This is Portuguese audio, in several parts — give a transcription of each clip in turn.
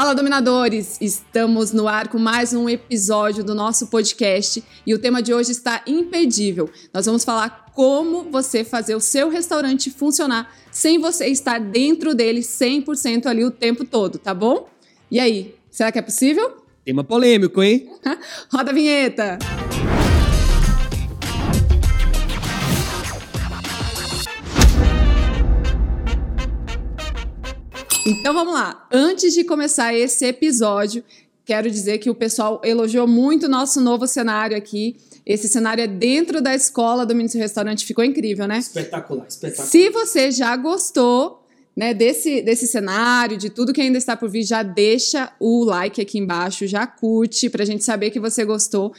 Fala, dominadores! Estamos no ar com mais um episódio do nosso podcast e o tema de hoje está impedível. Nós vamos falar como você fazer o seu restaurante funcionar sem você estar dentro dele 100% ali o tempo todo, tá bom? E aí, será que é possível? Tema polêmico, hein? Roda a vinheta! Então vamos lá. Antes de começar esse episódio, quero dizer que o pessoal elogiou muito o nosso novo cenário aqui. Esse cenário é dentro da escola do Ministério Restaurante, ficou incrível, né? Espetacular, espetacular. Se você já gostou né, desse, desse cenário, de tudo que ainda está por vir, já deixa o like aqui embaixo, já curte para a gente saber que você gostou.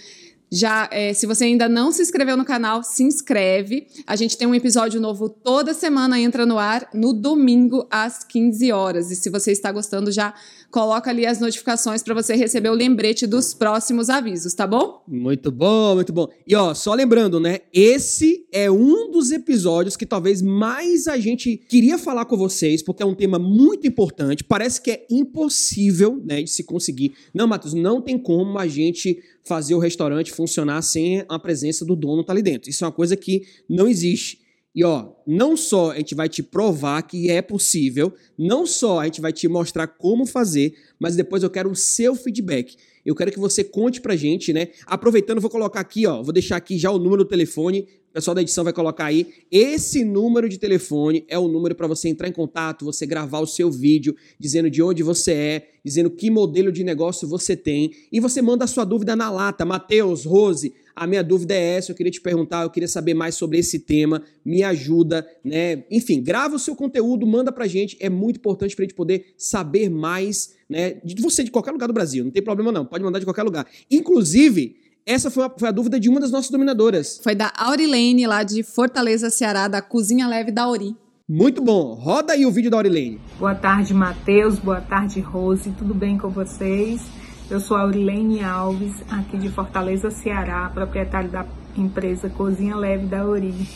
Já, é, se você ainda não se inscreveu no canal, se inscreve. A gente tem um episódio novo toda semana, entra no ar no domingo às 15 horas. E se você está gostando, já coloca ali as notificações para você receber o lembrete dos próximos avisos, tá bom? Muito bom, muito bom. E ó, só lembrando, né? Esse é um dos episódios que talvez mais a gente queria falar com vocês, porque é um tema muito importante. Parece que é impossível, né, de se conseguir. Não, Matheus, não tem como a gente fazer o restaurante funcionar sem a presença do dono tá ali dentro. Isso é uma coisa que não existe. E ó, não só a gente vai te provar que é possível, não só a gente vai te mostrar como fazer, mas depois eu quero o seu feedback. Eu quero que você conte pra gente, né? Aproveitando, vou colocar aqui, ó, vou deixar aqui já o número do telefone. O pessoal da edição vai colocar aí. Esse número de telefone é o número para você entrar em contato, você gravar o seu vídeo dizendo de onde você é, dizendo que modelo de negócio você tem e você manda a sua dúvida na lata. Matheus, Rose, a minha dúvida é essa, eu queria te perguntar, eu queria saber mais sobre esse tema, me ajuda, né? Enfim, grava o seu conteúdo, manda pra gente, é muito importante pra gente poder saber mais, né, de você de qualquer lugar do Brasil, não tem problema não, pode mandar de qualquer lugar. Inclusive, essa foi a, foi a, dúvida de uma das nossas dominadoras. Foi da Aurilene, lá de Fortaleza, Ceará, da Cozinha Leve da Auri. Muito bom. Roda aí o vídeo da Aurilene. Boa tarde, Matheus. Boa tarde, Rose. Tudo bem com vocês? Eu sou Aurilene Alves, aqui de Fortaleza, Ceará, proprietária da empresa Cozinha Leve da Ori.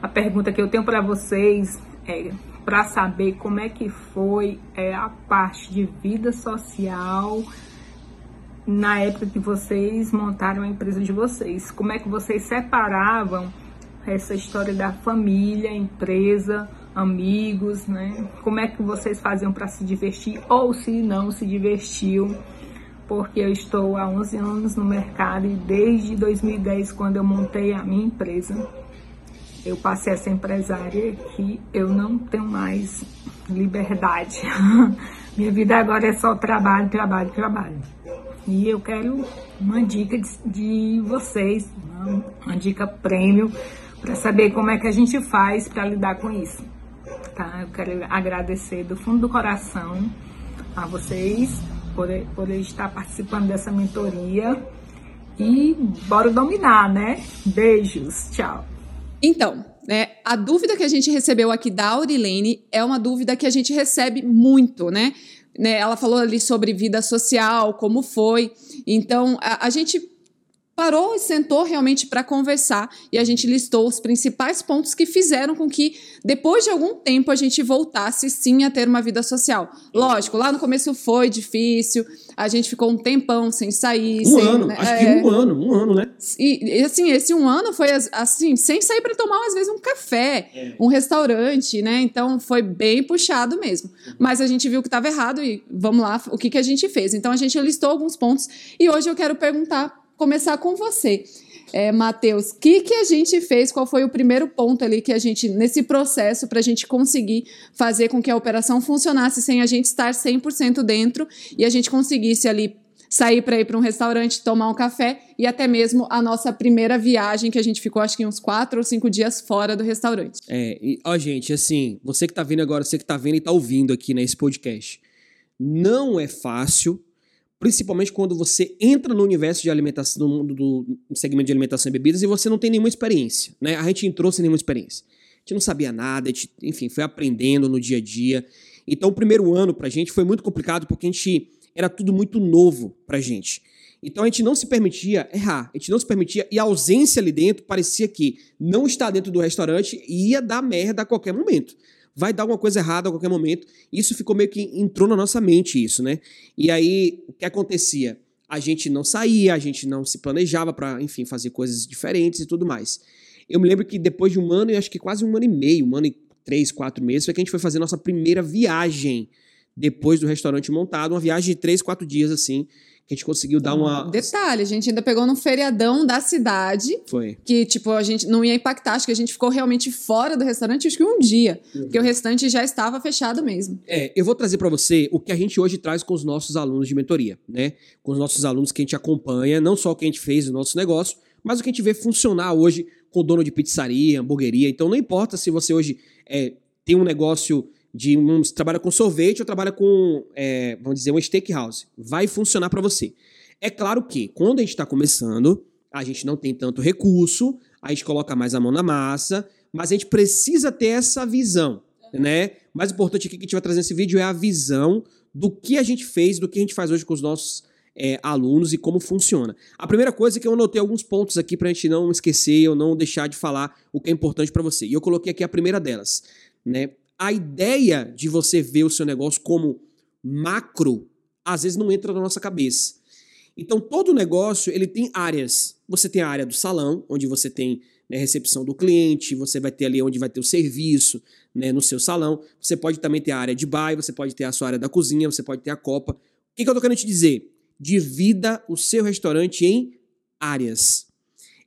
A pergunta que eu tenho para vocês é para saber como é que foi é, a parte de vida social na época que vocês montaram a empresa de vocês. Como é que vocês separavam essa história da família, empresa, amigos, né? Como é que vocês faziam para se divertir ou se não se divertiam? porque eu estou há 11 anos no mercado e desde 2010, quando eu montei a minha empresa, eu passei a ser empresária que eu não tenho mais liberdade. minha vida agora é só trabalho, trabalho, trabalho. E eu quero uma dica de, de vocês, uma, uma dica prêmio, para saber como é que a gente faz para lidar com isso. Tá? Eu quero agradecer do fundo do coração a vocês por, por estar participando dessa mentoria. E bora dominar, né? Beijos, tchau. Então, né, a dúvida que a gente recebeu aqui da Aurilene é uma dúvida que a gente recebe muito, né? Né ela falou ali sobre vida social, como foi. Então, a, a gente parou e sentou realmente para conversar e a gente listou os principais pontos que fizeram com que depois de algum tempo a gente voltasse sim a ter uma vida social. Lógico, lá no começo foi difícil, a gente ficou um tempão sem sair. Um sem, ano, né? acho é... que um ano, um ano, né? E, e, assim, esse um ano foi assim, sem sair para tomar às vezes um café, é. um restaurante, né? Então foi bem puxado mesmo. Mas a gente viu que estava errado e vamos lá, o que, que a gente fez? Então a gente listou alguns pontos e hoje eu quero perguntar começar com você. É, Matheus, o que, que a gente fez? Qual foi o primeiro ponto ali que a gente, nesse processo, para a gente conseguir fazer com que a operação funcionasse sem a gente estar 100% dentro e a gente conseguisse ali sair para ir para um restaurante, tomar um café e até mesmo a nossa primeira viagem, que a gente ficou acho que uns quatro ou cinco dias fora do restaurante. É, e, ó, gente, assim, você que está vendo agora, você que está vendo e está ouvindo aqui nesse podcast, não é fácil principalmente quando você entra no universo de alimentação, no mundo do segmento de alimentação e bebidas e você não tem nenhuma experiência, né? A gente entrou sem nenhuma experiência. A gente não sabia nada, gente, enfim, foi aprendendo no dia a dia. Então, o primeiro ano pra gente foi muito complicado porque a gente era tudo muito novo pra gente. Então a gente não se permitia errar, a gente não se permitia, e a ausência ali dentro parecia que não estar dentro do restaurante ia dar merda a qualquer momento. Vai dar alguma coisa errada a qualquer momento. Isso ficou meio que entrou na nossa mente isso, né? E aí o que acontecia? A gente não saía, a gente não se planejava para, enfim, fazer coisas diferentes e tudo mais. Eu me lembro que depois de um ano, e acho que quase um ano e meio, um ano e três, quatro meses, foi que a gente foi fazer nossa primeira viagem depois do restaurante montado, uma viagem de três, quatro dias assim, que a gente conseguiu dar uma. Detalhe, a gente ainda pegou num feriadão da cidade. Foi. Que, tipo, a gente não ia impactar. Acho que a gente ficou realmente fora do restaurante, acho que um dia. Uhum. Porque o restante já estava fechado mesmo. É, eu vou trazer para você o que a gente hoje traz com os nossos alunos de mentoria, né? Com os nossos alunos que a gente acompanha, não só o que a gente fez no nosso negócio, mas o que a gente vê funcionar hoje com o dono de pizzaria, hamburgueria. Então não importa se você hoje é, tem um negócio de um, trabalha com sorvete ou trabalha com, é, vamos dizer, um steakhouse. Vai funcionar para você. É claro que quando a gente está começando, a gente não tem tanto recurso, a gente coloca mais a mão na massa, mas a gente precisa ter essa visão, né? O mais importante aqui que a gente vai trazer nesse vídeo é a visão do que a gente fez, do que a gente faz hoje com os nossos é, alunos e como funciona. A primeira coisa é que eu anotei alguns pontos aqui para a gente não esquecer ou não deixar de falar o que é importante para você. E eu coloquei aqui a primeira delas, né? A ideia de você ver o seu negócio como macro, às vezes não entra na nossa cabeça. Então, todo negócio, ele tem áreas. Você tem a área do salão, onde você tem né, recepção do cliente, você vai ter ali onde vai ter o serviço né, no seu salão. Você pode também ter a área de bar, você pode ter a sua área da cozinha, você pode ter a copa. O que, que eu tô querendo te dizer? Divida o seu restaurante em áreas.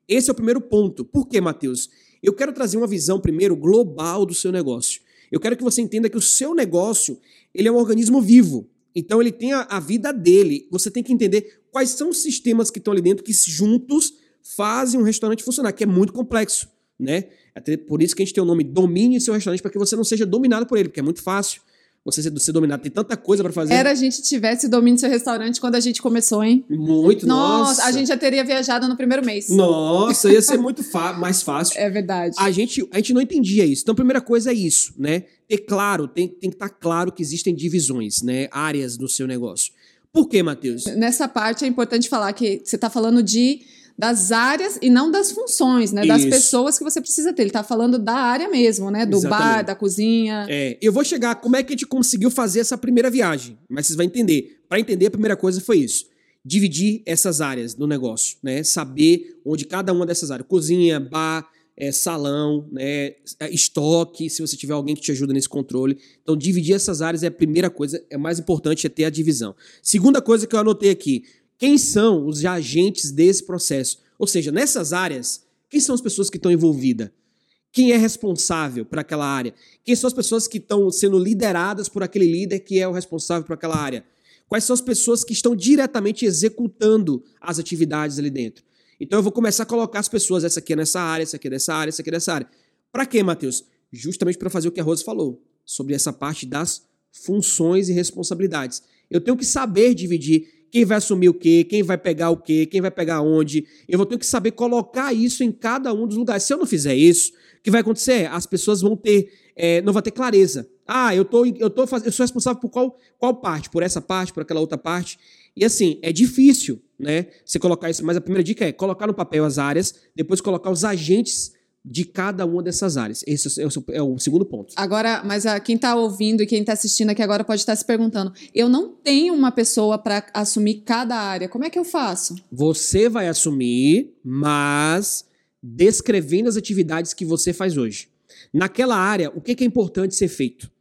Esse é o primeiro ponto. Por quê, Matheus? Eu quero trazer uma visão primeiro global do seu negócio. Eu quero que você entenda que o seu negócio ele é um organismo vivo. Então ele tem a, a vida dele. Você tem que entender quais são os sistemas que estão ali dentro que juntos fazem um restaurante funcionar, que é muito complexo, né? Até por isso que a gente tem o nome domine seu restaurante para que você não seja dominado por ele, porque é muito fácil você ser, ser dominado. Tem tanta coisa para fazer. Era a gente tivesse domínio do seu restaurante quando a gente começou, hein? Muito, nossa. nossa. A gente já teria viajado no primeiro mês. Nossa, ia ser muito mais fácil. É verdade. A gente, a gente não entendia isso. Então, a primeira coisa é isso, né? Ter claro, tem, tem que estar tá claro que existem divisões, né? Áreas do seu negócio. Por quê, Matheus? Nessa parte é importante falar que você está falando de das áreas e não das funções, né? Das Isso. pessoas que você precisa ter. Ele tá falando da área mesmo, né? Do Exatamente. bar, da cozinha. É, eu vou chegar como é que a gente conseguiu fazer essa primeira viagem, mas vocês vão entender. Para entender, a primeira coisa foi isso. Dividir essas áreas do negócio, né? Saber onde cada uma dessas áreas, cozinha, bar, é, salão, né, é, estoque, se você tiver alguém que te ajuda nesse controle. Então, dividir essas áreas é a primeira coisa, é mais importante é ter a divisão. Segunda coisa que eu anotei aqui, quem são os agentes desse processo? Ou seja, nessas áreas, quem são as pessoas que estão envolvidas? Quem é responsável por aquela área? Quem são as pessoas que estão sendo lideradas por aquele líder que é o responsável por aquela área? Quais são as pessoas que estão diretamente executando as atividades ali dentro? Então eu vou começar a colocar as pessoas, essa aqui é nessa área, essa aqui é dessa área, essa aqui é dessa área. Para quê, Matheus? Justamente para fazer o que a Rose falou, sobre essa parte das funções e responsabilidades. Eu tenho que saber dividir quem vai assumir o quê, quem vai pegar o quê, quem vai pegar onde. Eu vou ter que saber colocar isso em cada um dos lugares. Se eu não fizer isso, o que vai acontecer? As pessoas vão ter, é, não vão ter clareza. Ah, eu tô, eu tô faz... eu sou responsável por qual, qual parte? Por essa parte, por aquela outra parte. E assim, é difícil, né? Você colocar isso, mas a primeira dica é colocar no papel as áreas, depois colocar os agentes de cada uma dessas áreas. Esse é o, é o segundo ponto. Agora, mas a, quem está ouvindo e quem está assistindo aqui agora pode estar se perguntando: eu não tenho uma pessoa para assumir cada área. Como é que eu faço? Você vai assumir, mas descrevendo as atividades que você faz hoje. Naquela área, o que é importante ser feito?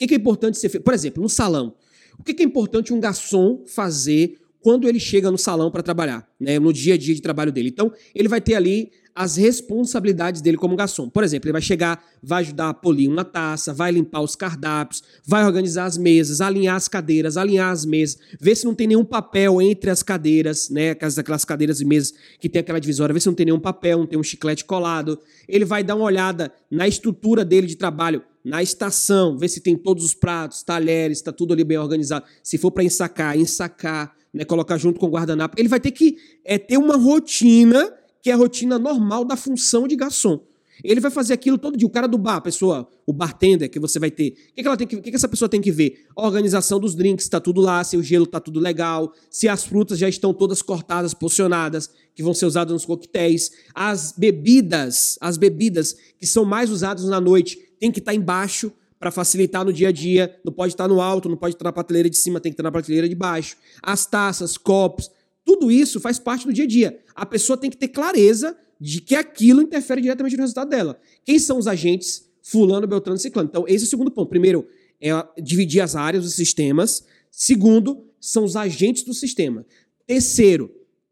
O que é importante ser feito? Por exemplo, no salão. O que é importante um garçom fazer quando ele chega no salão para trabalhar, né, no dia a dia de trabalho dele? Então, ele vai ter ali as responsabilidades dele como garçom. Por exemplo, ele vai chegar, vai ajudar a polir uma taça, vai limpar os cardápios, vai organizar as mesas, alinhar as cadeiras, alinhar as mesas, ver se não tem nenhum papel entre as cadeiras, né? Aquelas cadeiras e mesas que tem aquela divisória, ver se não tem nenhum papel, não tem um chiclete colado. Ele vai dar uma olhada na estrutura dele de trabalho, na estação, ver se tem todos os pratos, talheres, está tudo ali bem organizado. Se for para ensacar, ensacar, né, colocar junto com o guardanapo. Ele vai ter que é, ter uma rotina que é a rotina normal da função de garçom. Ele vai fazer aquilo todo dia. O cara do bar, a pessoa, o bartender que você vai ter. O que, que ela tem que, o que, que essa pessoa tem que ver? A organização dos drinks, está tudo lá, se o gelo está tudo legal, se as frutas já estão todas cortadas, porcionadas, que vão ser usadas nos coquetéis. As bebidas, as bebidas que são mais usadas na noite, tem que estar tá embaixo para facilitar no dia a dia. Não pode estar no alto, não pode estar na prateleira de cima, tem que estar na prateleira de baixo. As taças, copos, tudo isso faz parte do dia a dia. A pessoa tem que ter clareza de que aquilo interfere diretamente no resultado dela. Quem são os agentes fulano, beltrano, ciclano? Então, esse é o segundo ponto. Primeiro, é dividir as áreas, os sistemas. Segundo, são os agentes do sistema. Terceiro,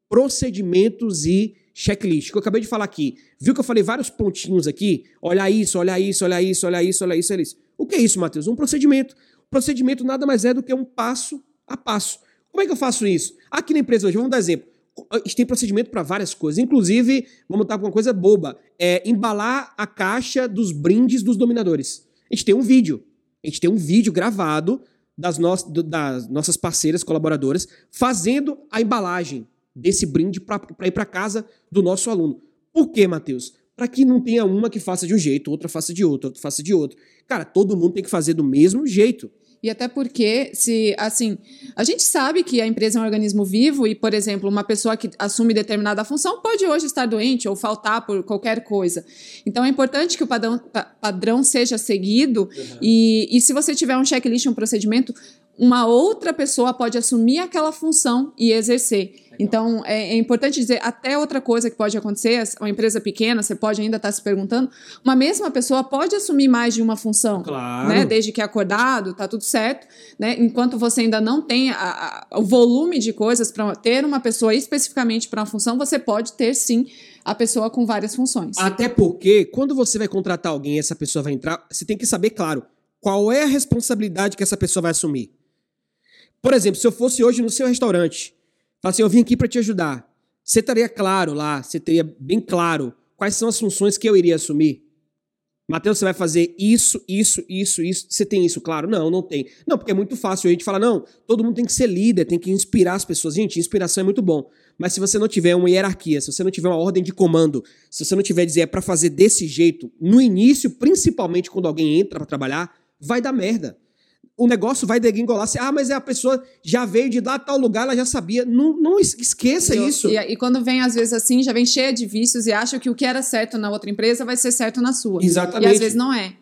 procedimentos e checklist. Que eu acabei de falar aqui. Viu que eu falei vários pontinhos aqui? Olha isso, olha isso, olha isso, olha isso, olha isso, olha isso. O que é isso, Matheus? Um procedimento. Procedimento nada mais é do que um passo a passo. Como é que eu faço isso? Aqui na empresa hoje, vamos dar exemplo. A gente tem procedimento para várias coisas. Inclusive, vamos com uma coisa boba: é embalar a caixa dos brindes dos dominadores. A gente tem um vídeo. A gente tem um vídeo gravado das, no das nossas parceiras colaboradoras fazendo a embalagem desse brinde para ir para casa do nosso aluno. Por quê, Matheus? Para que não tenha uma que faça de um jeito, outra faça de outro, outra faça de outro. Cara, todo mundo tem que fazer do mesmo jeito. E até porque, se assim, a gente sabe que a empresa é um organismo vivo e, por exemplo, uma pessoa que assume determinada função pode hoje estar doente ou faltar por qualquer coisa. Então é importante que o padrão, padrão seja seguido uhum. e, e se você tiver um checklist, um procedimento, uma outra pessoa pode assumir aquela função e exercer. Então, é, é, importante dizer, até outra coisa que pode acontecer, uma empresa pequena, você pode ainda estar se perguntando, uma mesma pessoa pode assumir mais de uma função. Claro. Né? Desde que é acordado, tá tudo certo. Né? Enquanto você ainda não tem a, a, o volume de coisas para ter uma pessoa especificamente para uma função, você pode ter sim a pessoa com várias funções. Até porque, quando você vai contratar alguém e essa pessoa vai entrar, você tem que saber, claro, qual é a responsabilidade que essa pessoa vai assumir. Por exemplo, se eu fosse hoje no seu restaurante Fala assim, eu vim aqui para te ajudar. Você estaria claro lá, você teria bem claro quais são as funções que eu iria assumir? Mateus, você vai fazer isso, isso, isso, isso. Você tem isso claro? Não, não tem. Não, porque é muito fácil a gente falar, não, todo mundo tem que ser líder, tem que inspirar as pessoas. Gente, inspiração é muito bom. Mas se você não tiver uma hierarquia, se você não tiver uma ordem de comando, se você não tiver dizer é para fazer desse jeito, no início, principalmente quando alguém entra para trabalhar, vai dar merda o negócio vai degringolar. Assim, ah, mas é a pessoa já veio de lá tal lugar, ela já sabia. Não, não esqueça e, isso. E, e, quando vem, às vezes, assim, já vem cheia de vícios e acha que o que era certo na outra empresa vai ser certo na sua. Exatamente. E às vezes não é.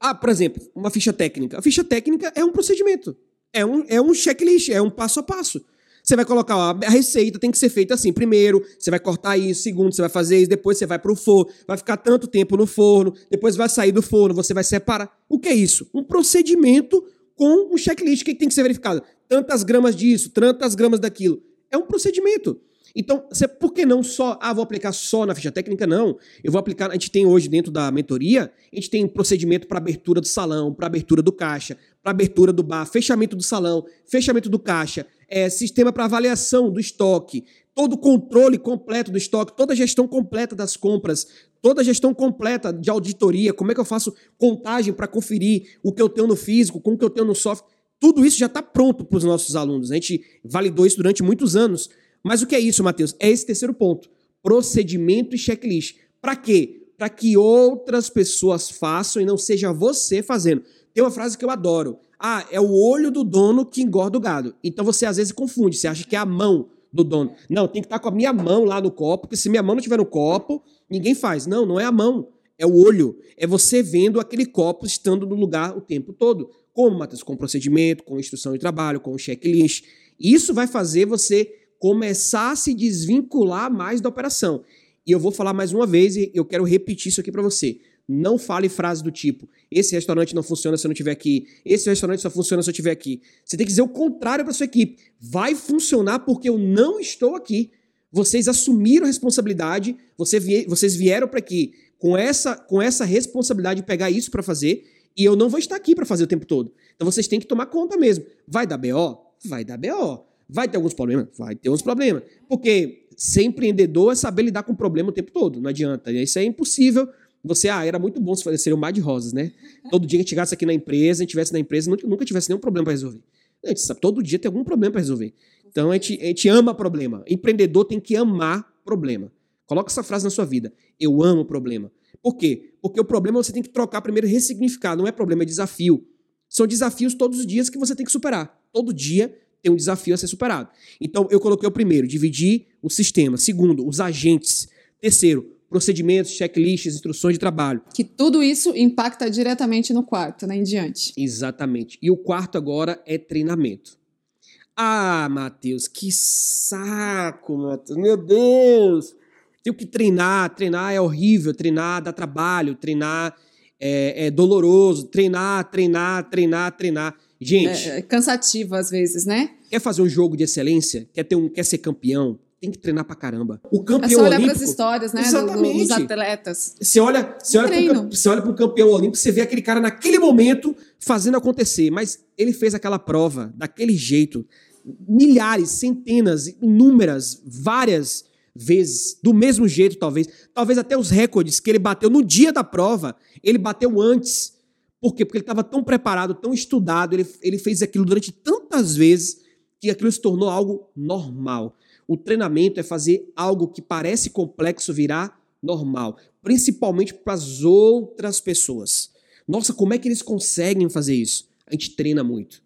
Ah, por exemplo, uma ficha técnica. A ficha técnica é um procedimento. É um, é um checklist, é um passo a passo. Você vai colocar, ó, a receita tem que ser feita assim. Primeiro, você vai cortar isso. Segundo, você vai fazer isso. Depois, você vai para o forno. Vai ficar tanto tempo no forno. Depois, vai sair do forno. Você vai separar. O que é isso? Um procedimento com um checklist. Que tem que ser verificado? Tantas gramas disso, tantas gramas daquilo. É um procedimento. Então, você, por que não só, ah, vou aplicar só na ficha técnica? Não. Eu vou aplicar, a gente tem hoje dentro da mentoria, a gente tem procedimento para abertura do salão, para abertura do caixa, para abertura do bar, fechamento do salão, fechamento do caixa, é, sistema para avaliação do estoque, todo o controle completo do estoque, toda a gestão completa das compras, toda a gestão completa de auditoria, como é que eu faço contagem para conferir o que eu tenho no físico, com o que eu tenho no software. Tudo isso já está pronto para os nossos alunos. A gente validou isso durante muitos anos. Mas o que é isso, Matheus? É esse terceiro ponto: procedimento e checklist. Para quê? Para que outras pessoas façam e não seja você fazendo. Tem uma frase que eu adoro. Ah, é o olho do dono que engorda o gado. Então você às vezes confunde, você acha que é a mão do dono. Não, tem que estar com a minha mão lá no copo, porque se minha mão não estiver no copo, ninguém faz. Não, não é a mão, é o olho. É você vendo aquele copo estando no lugar o tempo todo. Como, Matheus? Com procedimento, com instrução de trabalho, com checklist. Isso vai fazer você começar a se desvincular mais da operação. E eu vou falar mais uma vez e eu quero repetir isso aqui para você. Não fale frases do tipo: esse restaurante não funciona se eu não estiver aqui, esse restaurante só funciona se eu estiver aqui. Você tem que dizer o contrário para sua equipe. Vai funcionar porque eu não estou aqui. Vocês assumiram a responsabilidade, vocês vieram para aqui com essa, com essa responsabilidade de pegar isso para fazer, e eu não vou estar aqui para fazer o tempo todo. Então vocês têm que tomar conta mesmo. Vai dar BO? Vai dar BO. Vai ter alguns problemas? Vai ter uns problemas. Porque ser empreendedor é saber lidar com o problema o tempo todo. Não adianta. Isso é impossível você, ah, era muito bom se fazer, um mar de rosas, né? Todo dia que chegasse aqui na empresa, a gente tivesse na empresa, nunca, tivesse nenhum problema para resolver. Gente sabe, todo dia tem algum problema para resolver. Então a gente, a gente ama problema. Empreendedor tem que amar problema. Coloca essa frase na sua vida. Eu amo problema. Por quê? Porque o problema você tem que trocar primeiro ressignificar. Não é problema, é desafio. São desafios todos os dias que você tem que superar. Todo dia tem um desafio a ser superado. Então eu coloquei o primeiro, dividir o sistema. Segundo, os agentes. Terceiro, procedimentos, checklists, instruções de trabalho. Que tudo isso impacta diretamente no quarto, né, em diante. Exatamente. E o quarto agora é treinamento. Ah, Matheus, que saco, Matheus. Meu Deus! Tenho que treinar, treinar é horrível, treinar dá trabalho, treinar é, é doloroso, treinar, treinar, treinar, treinar. Gente. É, é cansativo às vezes, né? Quer fazer um jogo de excelência? Quer, ter um, quer ser campeão? Tem que treinar pra caramba. O campeão é só olhar olímpico. as histórias, né? Exatamente. dos atletas. Você olha, você olha, pro, você olha pro campeão olímpico, você vê aquele cara naquele momento fazendo acontecer. Mas ele fez aquela prova daquele jeito. Milhares, centenas, inúmeras, várias vezes, do mesmo jeito, talvez. Talvez até os recordes que ele bateu no dia da prova, ele bateu antes. Por quê? Porque ele estava tão preparado, tão estudado, ele, ele fez aquilo durante tantas vezes que aquilo se tornou algo normal. O treinamento é fazer algo que parece complexo virar normal, principalmente para as outras pessoas. Nossa, como é que eles conseguem fazer isso? A gente treina muito.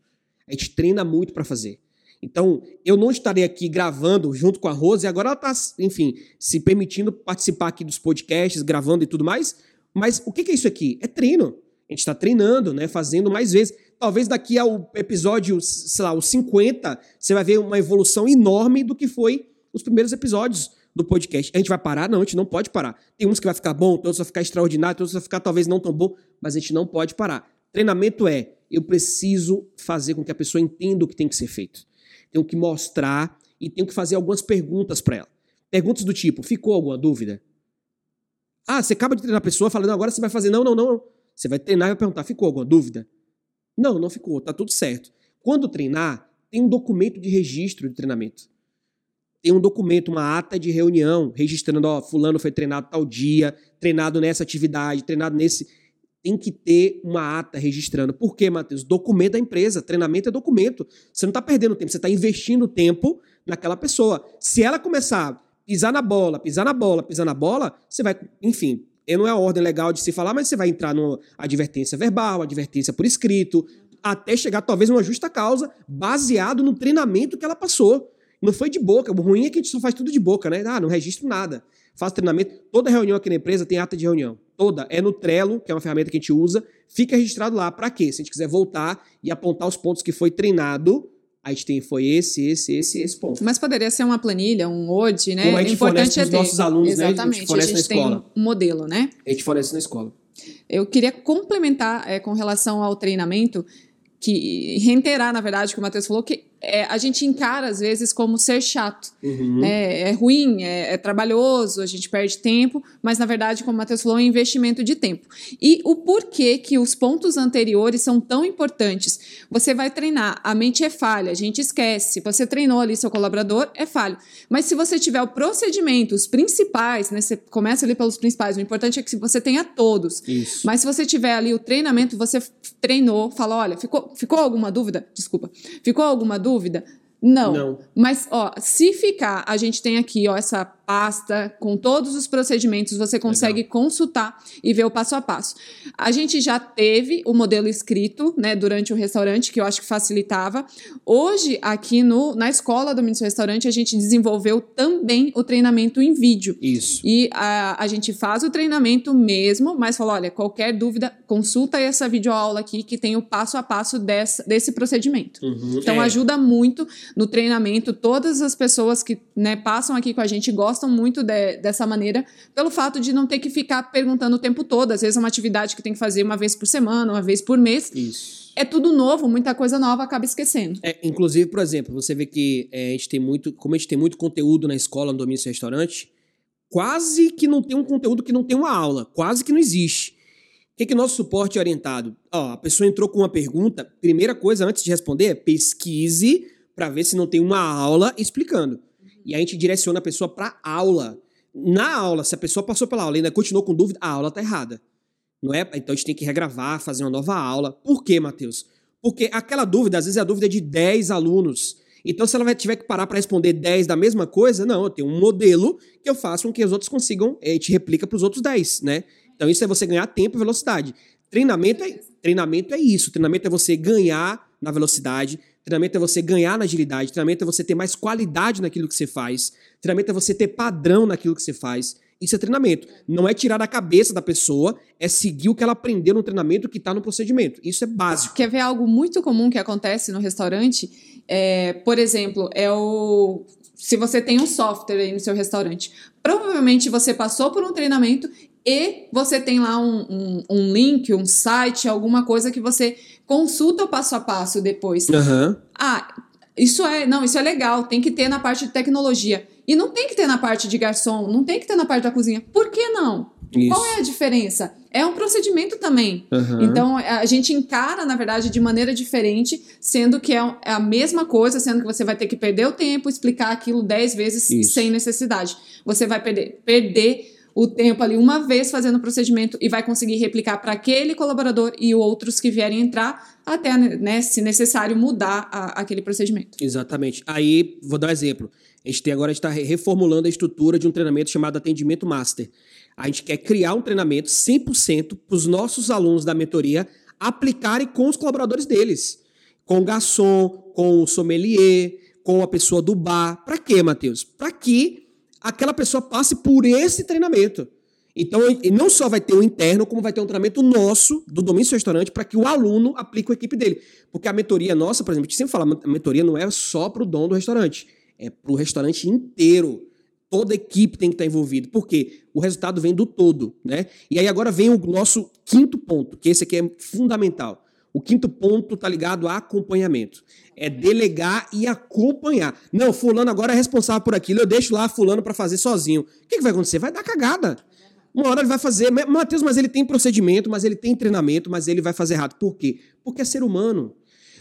A gente treina muito para fazer. Então, eu não estarei aqui gravando junto com a Rose, e agora ela está, enfim, se permitindo participar aqui dos podcasts, gravando e tudo mais. Mas o que é isso aqui? É treino. A gente está treinando, né? Fazendo mais vezes. Talvez daqui ao episódio, sei lá, os 50, você vai ver uma evolução enorme do que foi os primeiros episódios do podcast. A gente vai parar? Não, a gente não pode parar. Tem uns que vai ficar bom, outros vai ficar extraordinário, outros vai ficar talvez não tão bom, mas a gente não pode parar. Treinamento é, eu preciso fazer com que a pessoa entenda o que tem que ser feito tenho que mostrar e tenho que fazer algumas perguntas para ela. Perguntas do tipo: ficou alguma dúvida? Ah, você acaba de treinar a pessoa falando, agora você vai fazer. Não, não, não. Você vai treinar e vai perguntar: ficou alguma dúvida? Não, não ficou, tá tudo certo. Quando treinar, tem um documento de registro de treinamento. Tem um documento, uma ata de reunião, registrando, ó, fulano foi treinado tal dia, treinado nessa atividade, treinado nesse tem que ter uma ata registrando. Por quê, Matheus? Documento da empresa. Treinamento é documento. Você não está perdendo tempo, você está investindo tempo naquela pessoa. Se ela começar a pisar na bola, pisar na bola, pisar na bola, você vai, enfim, não é a ordem legal de se falar, mas você vai entrar no advertência verbal, advertência por escrito, até chegar talvez numa justa causa, baseado no treinamento que ela passou. Não foi de boca. O ruim é que a gente só faz tudo de boca, né? Ah, não registro nada. Faço treinamento. Toda reunião aqui na empresa tem ata de reunião toda é no Trello, que é uma ferramenta que a gente usa, fica registrado lá. Para quê? Se a gente quiser voltar e apontar os pontos que foi treinado, a gente tem foi esse, esse, esse, esse ponto. Mas poderia ser uma planilha, um Word, né? Como a gente importante fornece é ter. nossos alunos, Exatamente. né? A gente fornece a gente na escola. tem um modelo, né? A gente fornece na escola. Eu queria complementar é, com relação ao treinamento, que reiterar, na verdade, o que o Matheus falou, que é, a gente encara às vezes como ser chato. Uhum. É, é, ruim, é, é, trabalhoso, a gente perde tempo, mas na verdade, como o Matheus falou, é um investimento de tempo. E o porquê que os pontos anteriores são tão importantes? Você vai treinar, a mente é falha, a gente esquece. Você treinou ali seu colaborador, é falho. Mas se você tiver o procedimento, os principais, né? Você começa ali pelos principais, o importante é que você tenha todos. Isso. Mas se você tiver ali o treinamento, você treinou, fala: olha, ficou, ficou alguma dúvida? Desculpa. Ficou alguma dúvida? Dúvida? Não. Não. Mas, ó, se ficar, a gente tem aqui, ó, essa pasta com todos os procedimentos, você consegue Legal. consultar e ver o passo a passo. A gente já teve o modelo escrito, né, durante o restaurante, que eu acho que facilitava. Hoje, aqui no, na escola do Ministério Restaurante, a gente desenvolveu também o treinamento em vídeo. Isso. E a, a gente faz o treinamento mesmo, mas fala, olha, qualquer dúvida, consulta essa videoaula aqui que tem o passo a passo dessa, desse procedimento. Uhum, então, é. ajuda muito no treinamento. Todas as pessoas que né, passam aqui com a gente gostam muito de, dessa maneira, pelo fato de não ter que ficar perguntando o tempo todo. Às vezes é uma atividade que tem que fazer uma vez por semana, uma vez por mês. Isso. É tudo novo, muita coisa nova acaba esquecendo. É, inclusive, por exemplo, você vê que é, a gente tem muito, como a gente tem muito conteúdo na escola, no domínio do restaurante, quase que não tem um conteúdo que não tem uma aula, quase que não existe. O que, que nosso suporte é orientado? Ó, a pessoa entrou com uma pergunta, primeira coisa antes de responder é pesquise para ver se não tem uma aula explicando e a gente direciona a pessoa para aula. Na aula, se a pessoa passou pela aula e ainda continuou com dúvida, a aula tá errada. Não é? Então a gente tem que regravar, fazer uma nova aula. Por quê, Matheus? Porque aquela dúvida, às vezes é a dúvida de 10 alunos. Então, se ela tiver que parar para responder 10 da mesma coisa, não, eu tenho um modelo que eu faço com que os outros consigam, a gente replica para os outros 10, né? Então, isso é você ganhar tempo e velocidade. Treinamento é, treinamento é isso. Treinamento é você ganhar na velocidade. Treinamento é você ganhar na agilidade. Treinamento é você ter mais qualidade naquilo que você faz. Treinamento é você ter padrão naquilo que você faz. Isso é treinamento. Não é tirar da cabeça da pessoa, é seguir o que ela aprendeu no treinamento que está no procedimento. Isso é básico. Quer ver algo muito comum que acontece no restaurante? É, por exemplo, é o. Se você tem um software aí no seu restaurante, provavelmente você passou por um treinamento e você tem lá um, um, um link, um site, alguma coisa que você consulta o passo a passo depois. Aham. Ah, isso é, não, isso é legal, tem que ter na parte de tecnologia. E não tem que ter na parte de garçom, não tem que ter na parte da cozinha. Por que não? Isso. Qual é a diferença? É um procedimento também. Aham. Então, a gente encara, na verdade, de maneira diferente, sendo que é é a mesma coisa, sendo que você vai ter que perder o tempo, explicar aquilo dez vezes Isso. sem necessidade. Você vai perder, perder o tempo ali uma vez fazendo o procedimento e vai conseguir replicar para aquele colaborador e outros que vierem entrar, até, né, se necessário, mudar a- aquele procedimento. Exatamente. Aí, vou dar um exemplo. A gente tem agora, está reformulando a estrutura de um treinamento chamado Atendimento Master. A gente quer criar um treinamento 100% para os nossos alunos da mentoria aplicarem com os colaboradores deles. Com o garçom, com o sommelier, com a pessoa do bar. Para quê, Matheus? Para que aquela pessoa passe por esse treinamento. Então, não só vai ter o interno, como vai ter um treinamento nosso, do domínio do restaurante, para que o aluno aplique a equipe dele. Porque a mentoria nossa, por exemplo, a gente sempre fala, a mentoria não é só para o dono do restaurante, é para o restaurante inteiro. Toda a equipe tem que estar envolvida. Por quê? O resultado vem do todo, né? E aí agora vem o nosso quinto ponto, que esse aqui é fundamental. O quinto ponto tá ligado a acompanhamento. É delegar e acompanhar. Não, fulano agora é responsável por aquilo, eu deixo lá fulano para fazer sozinho. O que, que vai acontecer? Vai dar cagada. Uma hora ele vai fazer, "Ma- Matheus, mas ele tem procedimento, mas ele tem treinamento, mas ele vai fazer errado. Por quê? Porque é ser humano.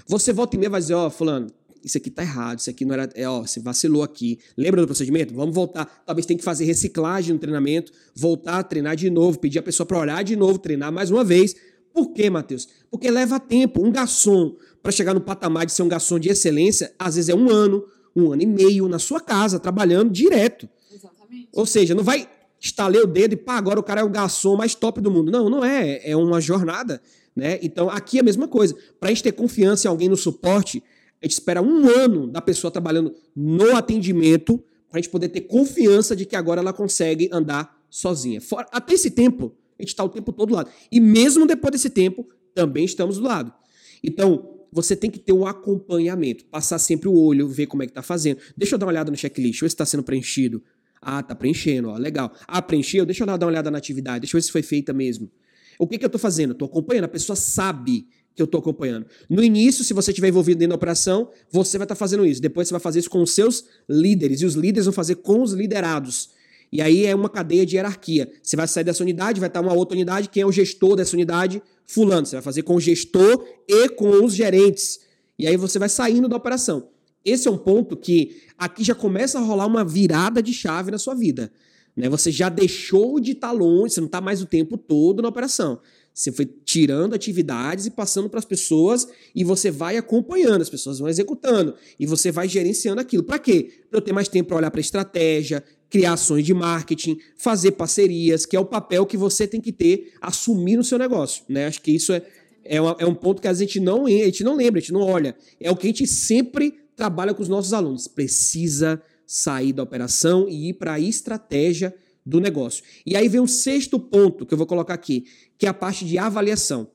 Você volta e meia vai dizer, ó, fulano, isso aqui tá errado, isso aqui não era, é, ó, você vacilou aqui. Lembra do procedimento? Vamos voltar. Talvez tenha que fazer reciclagem no treinamento, voltar a treinar de novo, pedir a pessoa para olhar de novo, treinar mais uma vez. Por quê, Matheus? Porque leva tempo. Um garçom, para chegar no patamar de ser um garçom de excelência, às vezes é um ano, um ano e meio na sua casa, trabalhando direto. Exatamente. Ou seja, não vai estalar o dedo e pá, agora o cara é o garçom mais top do mundo. Não, não é. É uma jornada. Né? Então, aqui é a mesma coisa. Para a gente ter confiança em alguém no suporte, a gente espera um ano da pessoa trabalhando no atendimento para a gente poder ter confiança de que agora ela consegue andar sozinha. Fora- até esse tempo, a gente está o tempo todo do lado. E mesmo depois desse tempo, também estamos do lado. Então, você tem que ter um acompanhamento, passar sempre o olho, ver como é que tá fazendo. Deixa eu dar uma olhada no checklist, ver se está sendo preenchido. Ah, tá preenchendo, ó, legal. Ah, preencheu, deixa eu dar uma olhada na atividade, deixa eu ver se foi feita mesmo. O que, que eu tô fazendo? Tô acompanhando, a pessoa sabe que eu tô acompanhando. No início, se você estiver envolvido dentro da operação, você vai estar fazendo isso. Depois você vai fazer isso com os seus líderes, e os líderes vão fazer com os liderados. E aí é uma cadeia de hierarquia. Você vai sair dessa unidade, vai estar uma outra unidade, quem é o gestor dessa unidade? Fulano. Você vai fazer com o gestor e com os gerentes. E aí você vai saindo da operação. Esse é um ponto que aqui já começa a rolar uma virada de chave na sua vida. Né? Você já deixou de estar longe, você não está mais o tempo todo na operação. Você foi tirando atividades e passando para as pessoas e você vai acompanhando, as pessoas vão executando e você vai gerenciando aquilo. Para quê? Para eu ter mais tempo para olhar para estratégia, criar ações de marketing, fazer parcerias, que é o papel que você tem que ter, assumir no seu negócio. Né? Acho que isso é, é, uma- é um ponto que a gente, não, a gente não lembra, a gente não olha. É o que a gente sempre trabalha com os nossos alunos. Precisa sair da operação e ir para a estratégia do negócio. E aí vem o sexto ponto que eu vou colocar aqui, que é a parte de avaliação.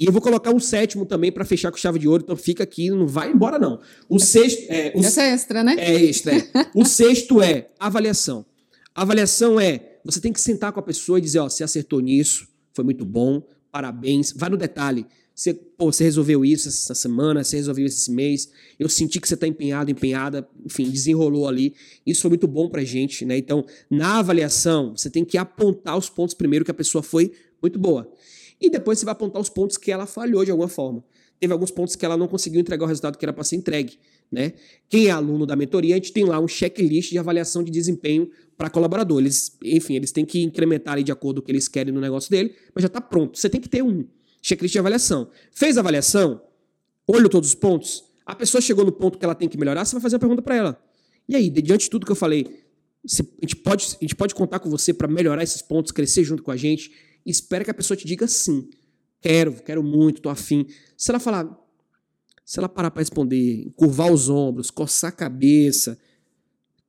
E eu vou colocar um sétimo também para fechar com chave de ouro, então fica aqui, não vai embora não. O sexto é, o Essa é extra, né? é extra. É. O sexto é avaliação. Avaliação é você tem que sentar com a pessoa e dizer, ó, você acertou nisso, foi muito bom, parabéns. Vai no detalhe. Você, pô, você resolveu isso essa semana, você resolveu isso esse mês. Eu senti que você está empenhado, empenhada, enfim, desenrolou ali. Isso foi muito bom pra gente, né? Então, na avaliação, você tem que apontar os pontos primeiro que a pessoa foi muito boa. E depois você vai apontar os pontos que ela falhou de alguma forma. Teve alguns pontos que ela não conseguiu entregar o resultado que era para ser entregue. Né? Quem é aluno da mentoria, a gente tem lá um checklist de avaliação de desempenho para colaborador. Eles, enfim, eles têm que incrementar ali de acordo com o que eles querem no negócio dele, mas já está pronto. Você tem que ter um checklist de avaliação. Fez a avaliação? Olhou todos os pontos? A pessoa chegou no ponto que ela tem que melhorar, você vai fazer uma pergunta para ela. E aí, diante de tudo que eu falei, a, gente pode, a gente pode contar com você para melhorar esses pontos, crescer junto com a gente. Espera que a pessoa te diga sim. Quero, quero muito, tô afim. Se ela falar, se ela parar para responder, curvar os ombros, coçar a cabeça,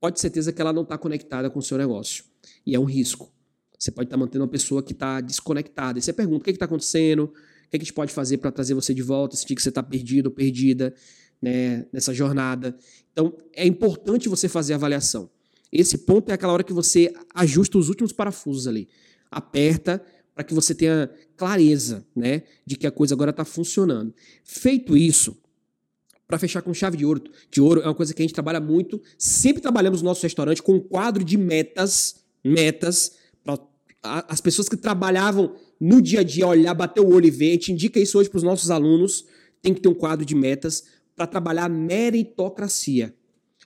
pode ter certeza que ela não está conectada com o seu negócio. E é um risco. Você pode estar mantendo uma pessoa que está desconectada. E você pergunta: o que está acontecendo? O que a gente pode fazer para trazer você de volta? Sentir que você está perdido ou perdida né, nessa jornada. Então, é importante você fazer a avaliação. Esse ponto é aquela hora que você ajusta os últimos parafusos ali. Aperta para que você tenha clareza né, de que a coisa agora está funcionando. Feito isso, para fechar com chave de ouro, de ouro é uma coisa que a gente trabalha muito. Sempre trabalhamos no nosso restaurante com um quadro de metas, metas para as pessoas que trabalhavam no dia a dia olhar, bater o olho e ver. A gente indica isso hoje para os nossos alunos. Tem que ter um quadro de metas para trabalhar meritocracia.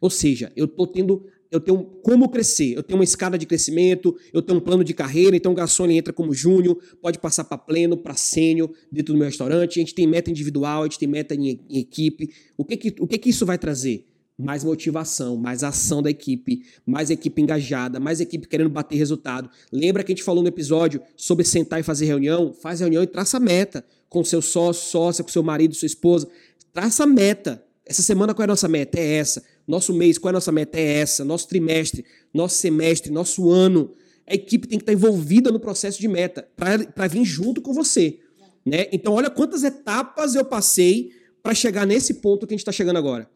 Ou seja, eu estou tendo eu tenho como crescer, eu tenho uma escada de crescimento, eu tenho um plano de carreira, então o garçom ele entra como júnior, pode passar para pleno, para sênior dentro do meu restaurante, a gente tem meta individual, a gente tem meta em, em equipe. O que que, o que que isso vai trazer? Mais motivação, mais ação da equipe, mais equipe engajada, mais equipe querendo bater resultado. Lembra que a gente falou no episódio sobre sentar e fazer reunião? Faz reunião e traça meta com seu sócio, sócia, com seu marido, sua esposa. Traça meta. Essa semana qual é a nossa meta? É essa nosso mês, qual é a nossa meta? É essa. Nosso trimestre, nosso semestre, nosso ano. A equipe tem que estar envolvida no processo de meta para vir junto com você. Né? Então, olha quantas etapas eu passei para chegar nesse ponto que a gente está chegando agora.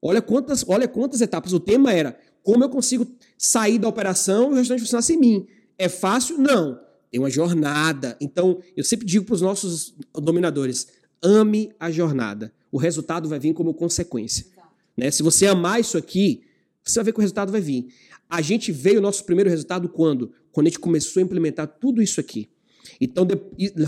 Olha quantas, olha quantas etapas. O tema era como eu consigo sair da operação e o restante funcionar sem mim. É fácil? Não. Tem uma jornada. Então, eu sempre digo para os nossos dominadores: ame a jornada. O resultado vai vir como consequência. Né? Se você amar isso aqui, você vai ver que o resultado vai vir. A gente veio o nosso primeiro resultado quando? Quando a gente começou a implementar tudo isso aqui. Então,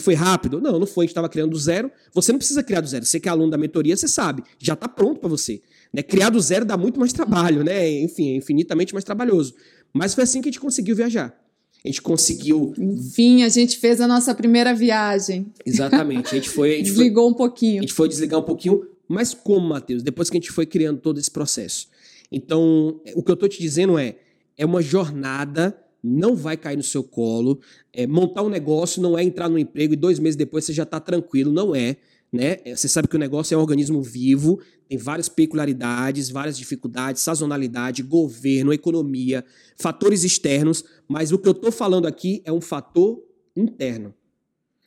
foi rápido? Não, não foi. A gente estava criando do zero. Você não precisa criar do zero. Você que é aluno da mentoria, você sabe. Já está pronto para você. Né? Criar do zero dá muito mais trabalho, né? Enfim, é infinitamente mais trabalhoso. Mas foi assim que a gente conseguiu viajar. A gente conseguiu. Enfim, a gente fez a nossa primeira viagem. Exatamente. A gente foi. A gente Desligou foi, um pouquinho. A gente foi desligar um pouquinho, mas como, Matheus? Depois que a gente foi criando todo esse processo. Então, o que eu estou te dizendo é, é uma jornada, não vai cair no seu colo. É, montar um negócio não é entrar no emprego e dois meses depois você já está tranquilo, não é. Né? É, você sabe que o negócio é um organismo vivo, tem várias peculiaridades, várias dificuldades, sazonalidade, governo, economia, fatores externos, mas o que eu estou falando aqui é um fator interno.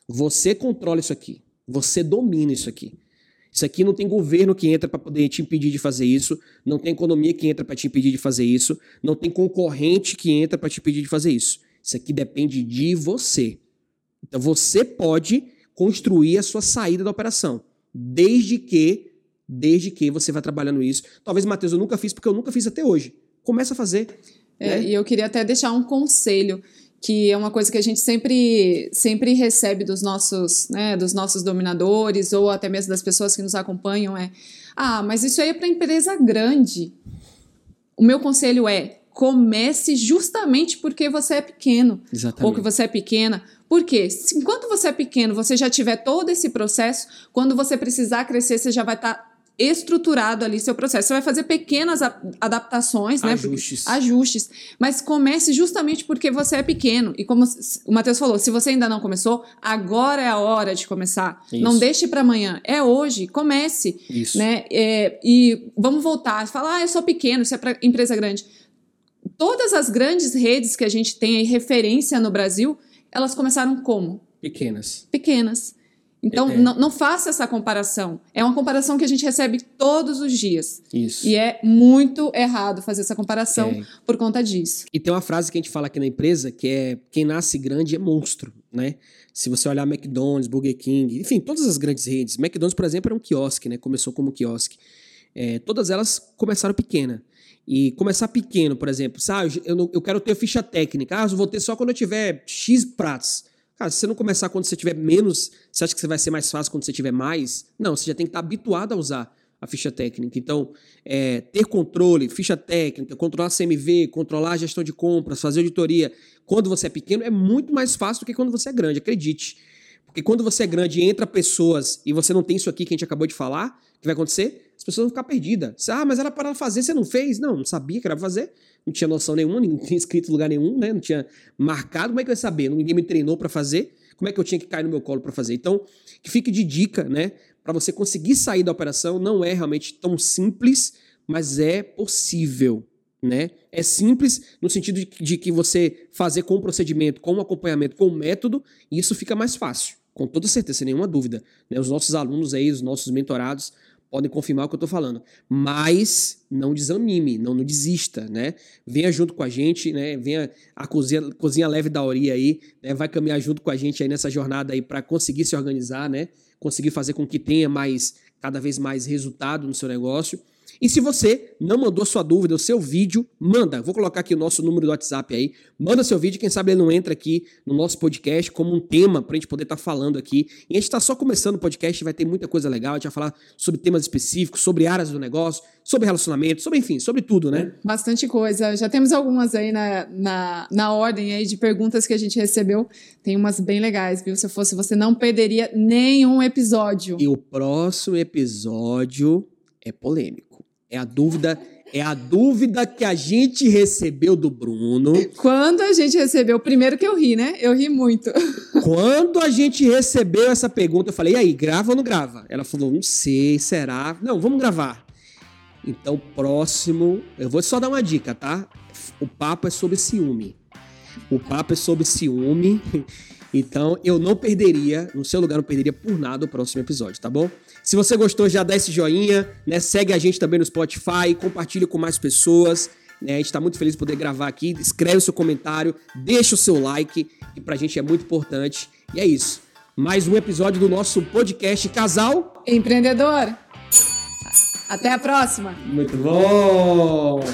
Você controla isso aqui, você domina isso aqui. Isso aqui não tem governo que entra para poder te impedir de fazer isso, não tem economia que entra para te impedir de fazer isso, não tem concorrente que entra para te impedir de fazer isso. Isso aqui depende de você. Então você pode construir a sua saída da operação, desde que desde que você vai trabalhando isso. Talvez, Matheus, eu nunca fiz porque eu nunca fiz até hoje. Começa a fazer. É, né? E eu queria até deixar um conselho que é uma coisa que a gente sempre, sempre recebe dos nossos, né, dos nossos dominadores ou até mesmo das pessoas que nos acompanham é ah, mas isso aí é para empresa grande. O meu conselho é comece justamente porque você é pequeno Exatamente. ou que você é pequena. Porque enquanto você é pequeno, você já tiver todo esse processo, quando você precisar crescer, você já vai estar tá estruturado ali seu processo. Você vai fazer pequenas adaptações, né? Ajustes. Ajustes. Mas comece justamente porque você é pequeno. E como o Matheus falou, se você ainda não começou, agora é a hora de começar. Isso. Não deixe para amanhã. É hoje. Comece. Isso. Né? É, e vamos voltar. Falar, ah, eu sou pequeno, isso é para empresa grande. Todas as grandes redes que a gente tem aí, referência no Brasil, elas começaram como? Pequenas. Pequenas. Então, é. não, não, faça essa comparação. É uma comparação que a gente recebe todos os dias. Isso. E é muito errado fazer essa comparação é. por conta disso. E tem uma frase que a gente fala aqui na empresa que é: quem nasce grande é monstro, né? Se você olhar McDonald's, Burger King, enfim, todas as grandes redes. McDonald's, por exemplo, era um quiosque, né? Começou como quiosque. É, todas elas começaram pequena. E começar pequeno, por exemplo, sabe, eu, eu quero ter ficha técnica. Ah, eu vou ter só quando eu tiver X pratos. Cara, se você não começar quando você tiver menos, você acha que você vai ser mais fácil quando você tiver mais? Não, você já tem que estar habituado a usar a ficha técnica. Então, é, ter controle, ficha técnica, controlar CMV, controlar a gestão de compras, fazer auditoria, quando você é pequeno, é muito mais fácil do que quando você é grande, acredite. Porque quando você é grande e entra pessoas e você não tem isso aqui que a gente acabou de falar, o que vai acontecer? As pessoas vão ficar perdidas. ah, mas era para fazer, você não fez? Não, não sabia que era para fazer não tinha noção nenhuma, não tinha escrito lugar nenhum, né? Não tinha marcado. Como é que eu ia saber? Ninguém me treinou para fazer. Como é que eu tinha que cair no meu colo para fazer? Então, que fique de dica, né? Para você conseguir sair da operação, não é realmente tão simples, mas é possível, né? É simples no sentido de, que você fazer com o procedimento, com o acompanhamento, com o método, e isso fica mais fácil, com toda certeza, sem nenhuma dúvida. Né? Os nossos alunos aí, os nossos mentorados, podem confirmar o que eu estou falando. Mas não desanime, não, não desista, né? Venha junto com a gente, né? Venha a cozinha, cozinha leve da Ori aí, né? Vai caminhar junto com a gente aí nessa jornada aí para conseguir se organizar, né? Conseguir fazer com que tenha mais cada vez mais resultado no seu negócio. E se você não mandou sua dúvida, o seu vídeo, manda. Vou colocar aqui o nosso número do WhatsApp aí. Manda seu vídeo, quem sabe ele não entra aqui no nosso podcast como um tema para a gente poder estar tá falando aqui. E a gente está só começando o podcast, vai ter muita coisa legal. A gente vai falar sobre temas específicos, sobre áreas do negócio, sobre relacionamento, sobre enfim, sobre tudo, né? Bastante coisa. Já temos algumas aí na, na, na ordem aí de perguntas que a gente recebeu. Tem umas bem legais, viu? Se fosse você, não perderia nenhum episódio. E o próximo episódio é polêmico. É a dúvida, é a dúvida que a gente recebeu do Bruno. Quando a gente recebeu, primeiro que eu ri, né? Eu ri muito. Quando a gente recebeu essa pergunta, eu falei: "E aí, grava ou não grava?" Ela falou: "Não sei, será?" "Não, vamos gravar." Então, próximo, eu vou só dar uma dica, tá? O papo é sobre ciúme. O papo é sobre ciúme. Então, eu não perderia, no seu lugar, não perderia por nada o próximo episódio, tá bom? Se você gostou, já dá esse joinha, né? Segue a gente também no Spotify, compartilha com mais pessoas. Né? A gente tá muito feliz de poder gravar aqui. Escreve o seu comentário, deixa o seu like, que pra gente é muito importante. E é isso. Mais um episódio do nosso podcast Casal Empreendedor. Até a próxima. Muito bom!